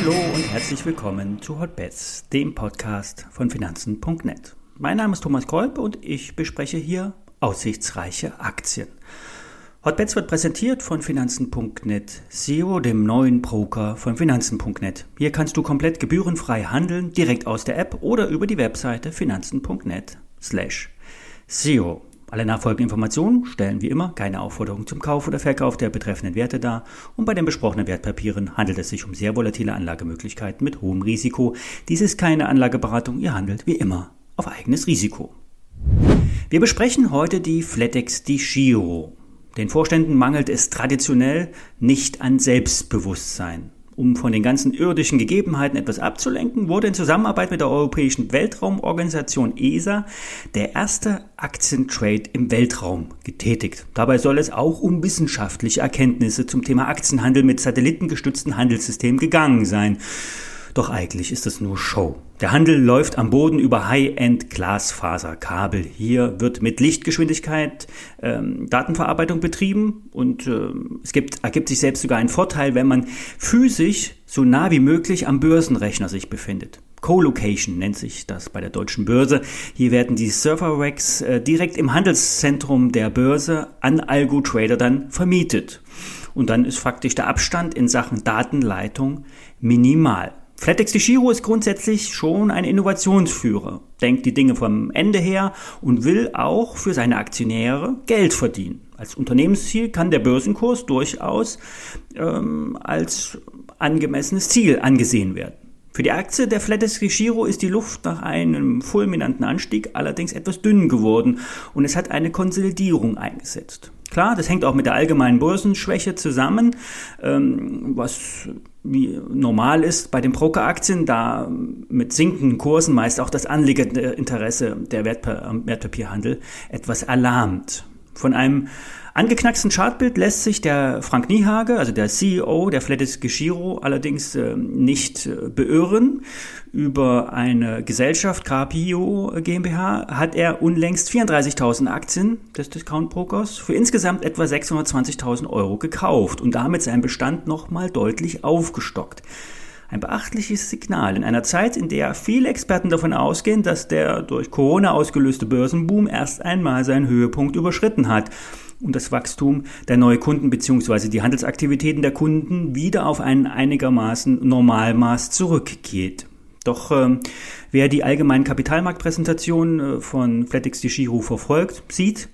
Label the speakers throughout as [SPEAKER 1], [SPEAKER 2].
[SPEAKER 1] Hallo und herzlich willkommen zu Hotbets, dem Podcast von Finanzen.net. Mein Name ist Thomas Kolb und ich bespreche hier aussichtsreiche Aktien. Hotbets wird präsentiert von Finanzen.net, SEO, dem neuen Broker von Finanzen.net. Hier kannst du komplett gebührenfrei handeln, direkt aus der App oder über die Webseite Finanzen.net slash SEO. Alle nachfolgenden Informationen stellen wie immer keine Aufforderung zum Kauf oder Verkauf der betreffenden Werte dar und bei den besprochenen Wertpapieren handelt es sich um sehr volatile Anlagemöglichkeiten mit hohem Risiko. Dies ist keine Anlageberatung, ihr handelt wie immer auf eigenes Risiko. Wir besprechen heute die Flatex Di Giro. Den Vorständen mangelt es traditionell nicht an Selbstbewusstsein. Um von den ganzen irdischen Gegebenheiten etwas abzulenken, wurde in Zusammenarbeit mit der Europäischen Weltraumorganisation ESA der erste Aktientrade im Weltraum getätigt. Dabei soll es auch um wissenschaftliche Erkenntnisse zum Thema Aktienhandel mit satellitengestützten Handelssystemen gegangen sein. Doch eigentlich ist es nur Show. Der Handel läuft am Boden über High-End-Glasfaserkabel. Hier wird mit Lichtgeschwindigkeit ähm, Datenverarbeitung betrieben und äh, es gibt, ergibt sich selbst sogar ein Vorteil, wenn man physisch so nah wie möglich am Börsenrechner sich befindet. Co-Location nennt sich das bei der deutschen Börse. Hier werden die Server-Racks äh, direkt im Handelszentrum der Börse an Algo-Trader dann vermietet. Und dann ist faktisch der Abstand in Sachen Datenleitung minimal. FlatEx Giro ist grundsätzlich schon ein Innovationsführer, denkt die Dinge vom Ende her und will auch für seine Aktionäre Geld verdienen. Als Unternehmensziel kann der Börsenkurs durchaus ähm, als angemessenes Ziel angesehen werden. Für die Aktie der FlatEx Giro ist die Luft nach einem fulminanten Anstieg allerdings etwas dünn geworden und es hat eine Konsolidierung eingesetzt. Klar, das hängt auch mit der allgemeinen Börsenschwäche zusammen, ähm, was wie normal ist bei den Brokeraktien, da mit sinkenden Kursen meist auch das Anlegerinteresse der Wertpa Wertpapierhandel etwas erlahmt. Von einem Angeknacksten Chartbild lässt sich der Frank Niehage, also der CEO der Flatis Giro, allerdings äh, nicht äh, beirren. Über eine Gesellschaft, Carpio GmbH, hat er unlängst 34.000 Aktien des Discount Brokers für insgesamt etwa 620.000 Euro gekauft und damit seinen Bestand nochmal deutlich aufgestockt. Ein beachtliches Signal in einer Zeit, in der viele Experten davon ausgehen, dass der durch Corona ausgelöste Börsenboom erst einmal seinen Höhepunkt überschritten hat und das Wachstum der neuen Kunden bzw. die Handelsaktivitäten der Kunden wieder auf ein einigermaßen Normalmaß zurückgeht. Doch äh, wer die allgemeinen Kapitalmarktpräsentationen äh, von Flatix Giro verfolgt, sieht,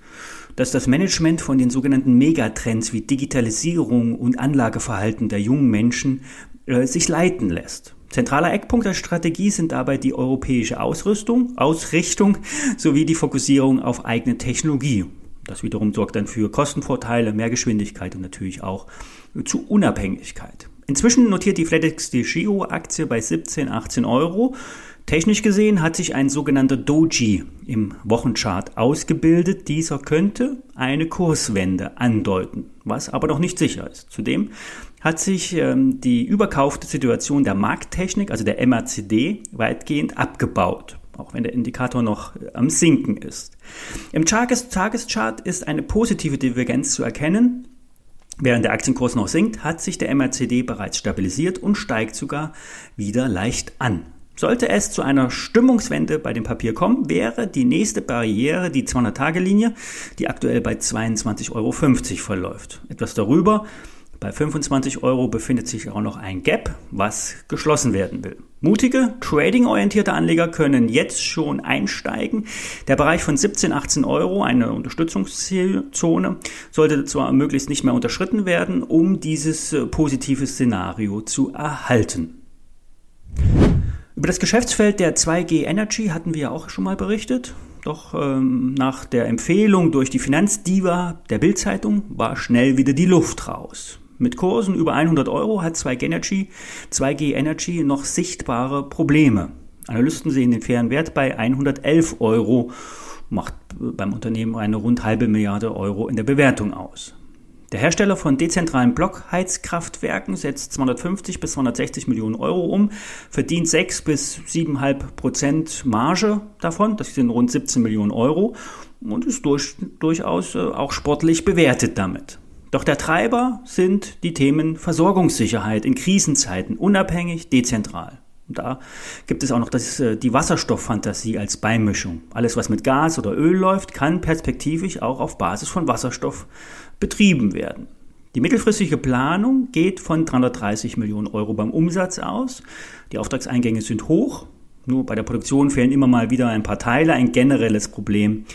[SPEAKER 1] dass das Management von den sogenannten Megatrends wie Digitalisierung und Anlageverhalten der jungen Menschen äh, sich leiten lässt. Zentraler Eckpunkt der Strategie sind dabei die europäische Ausrüstung, Ausrichtung sowie die Fokussierung auf eigene Technologie das wiederum sorgt dann für Kostenvorteile, mehr Geschwindigkeit und natürlich auch zu Unabhängigkeit. Inzwischen notiert die FedEx Giro Aktie bei 17, 18 Euro. Technisch gesehen hat sich ein sogenannter Doji im Wochenchart ausgebildet. Dieser könnte eine Kurswende andeuten, was aber noch nicht sicher ist. Zudem hat sich ähm, die überkaufte Situation der Markttechnik, also der MACD, weitgehend abgebaut auch wenn der Indikator noch äh, am Sinken ist. Im Tageschart ist eine positive Divergenz zu erkennen. Während der Aktienkurs noch sinkt, hat sich der MRCD bereits stabilisiert und steigt sogar wieder leicht an. Sollte es zu einer Stimmungswende bei dem Papier kommen, wäre die nächste Barriere die 200-Tage-Linie, die aktuell bei 22,50 Euro verläuft. Etwas darüber bei 25 Euro befindet sich auch noch ein Gap, was geschlossen werden will. Mutige, trading-orientierte Anleger können jetzt schon einsteigen. Der Bereich von 17, 18 Euro, eine Unterstützungszone, sollte zwar möglichst nicht mehr unterschritten werden, um dieses äh, positive Szenario zu erhalten. Über das Geschäftsfeld der 2G Energy hatten wir ja auch schon mal berichtet. Doch ähm, nach der Empfehlung durch die Finanzdiva der Bildzeitung war schnell wieder die Luft raus. Mit Kursen über 100 Euro hat 2G Energy, 2G Energy noch sichtbare Probleme. Analysten sehen den fairen Wert bei 111 Euro, macht beim Unternehmen eine rund halbe Milliarde Euro in der Bewertung aus. Der Hersteller von dezentralen Blockheizkraftwerken setzt 250 bis 260 Millionen Euro um, verdient 6 bis 7,5 Prozent Marge davon, das sind rund 17 Millionen Euro und ist durch, durchaus äh, auch sportlich bewertet damit. Doch der Treiber sind die Themen Versorgungssicherheit in Krisenzeiten, unabhängig, dezentral. Und da gibt es auch noch das, äh, die Wasserstofffantasie als Beimischung. Alles, was mit Gas oder Öl läuft, kann perspektivisch auch auf Basis von Wasserstoff betrieben werden. Die mittelfristige Planung geht von 330 Millionen Euro beim Umsatz aus. Die Auftragseingänge sind hoch. Nur bei der Produktion fehlen immer mal wieder ein paar Teile, ein generelles Problem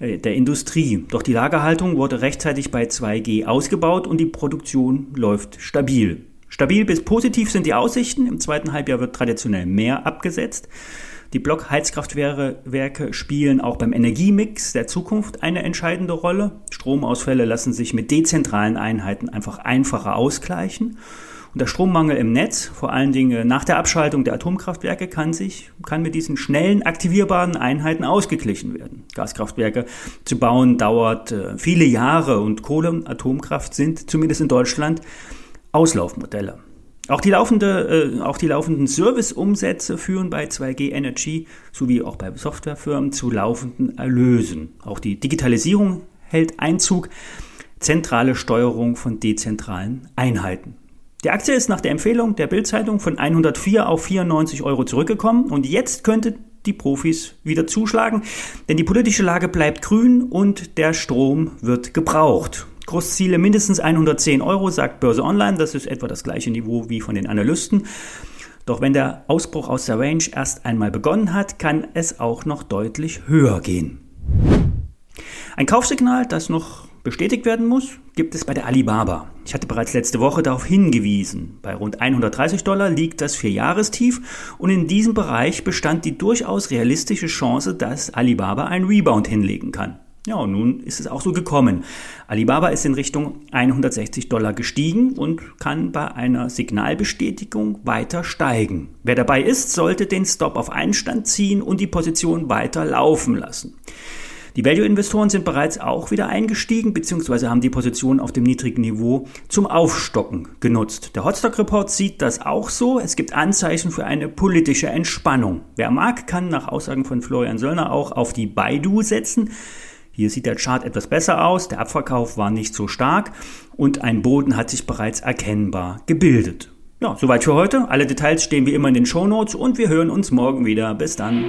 [SPEAKER 1] äh, der Industrie. Doch die Lagerhaltung wurde rechtzeitig bei 2G ausgebaut und die Produktion läuft stabil. Stabil bis positiv sind die Aussichten. Im zweiten Halbjahr wird traditionell mehr abgesetzt. Die Blockheizkraftwerke spielen auch beim Energiemix der Zukunft eine entscheidende Rolle. Stromausfälle lassen sich mit dezentralen Einheiten einfach einfacher ausgleichen. Und der Strommangel im Netz, vor allen Dingen nach der Abschaltung der Atomkraftwerke, kann sich, kann mit diesen schnellen aktivierbaren Einheiten ausgeglichen werden. Gaskraftwerke zu bauen dauert äh, viele Jahre und Kohle und Atomkraft sind zumindest in Deutschland Auslaufmodelle. Auch die, laufende, äh, auch die laufenden Serviceumsätze führen bei 2G Energy sowie auch bei Softwarefirmen zu laufenden Erlösen. Auch die Digitalisierung hält Einzug, zentrale Steuerung von dezentralen Einheiten. Die Aktie ist nach der Empfehlung der Bildzeitung von 104 auf 94 Euro zurückgekommen und jetzt könnte die Profis wieder zuschlagen, denn die politische Lage bleibt grün und der Strom wird gebraucht. Kursziele mindestens 110 Euro, sagt Börse Online. Das ist etwa das gleiche Niveau wie von den Analysten. Doch wenn der Ausbruch aus der Range erst einmal begonnen hat, kann es auch noch deutlich höher gehen. Ein Kaufsignal, das noch bestätigt werden muss, gibt es bei der Alibaba. Ich hatte bereits letzte Woche darauf hingewiesen. Bei rund 130 Dollar liegt das Vierjahrestief und in diesem Bereich bestand die durchaus realistische Chance, dass Alibaba einen Rebound hinlegen kann. Ja, und nun ist es auch so gekommen. Alibaba ist in Richtung 160 Dollar gestiegen und kann bei einer Signalbestätigung weiter steigen. Wer dabei ist, sollte den Stop auf Einstand ziehen und die Position weiter laufen lassen. Die Value-Investoren sind bereits auch wieder eingestiegen bzw. haben die Position auf dem niedrigen Niveau zum Aufstocken genutzt. Der Hotstock-Report sieht das auch so. Es gibt Anzeichen für eine politische Entspannung. Wer mag, kann nach Aussagen von Florian Söllner auch auf die Baidu setzen. Hier sieht der Chart etwas besser aus, der Abverkauf war nicht so stark und ein Boden hat sich bereits erkennbar gebildet. Ja, soweit für heute. Alle Details stehen wie immer in den Show Notes und wir hören uns morgen wieder. Bis dann.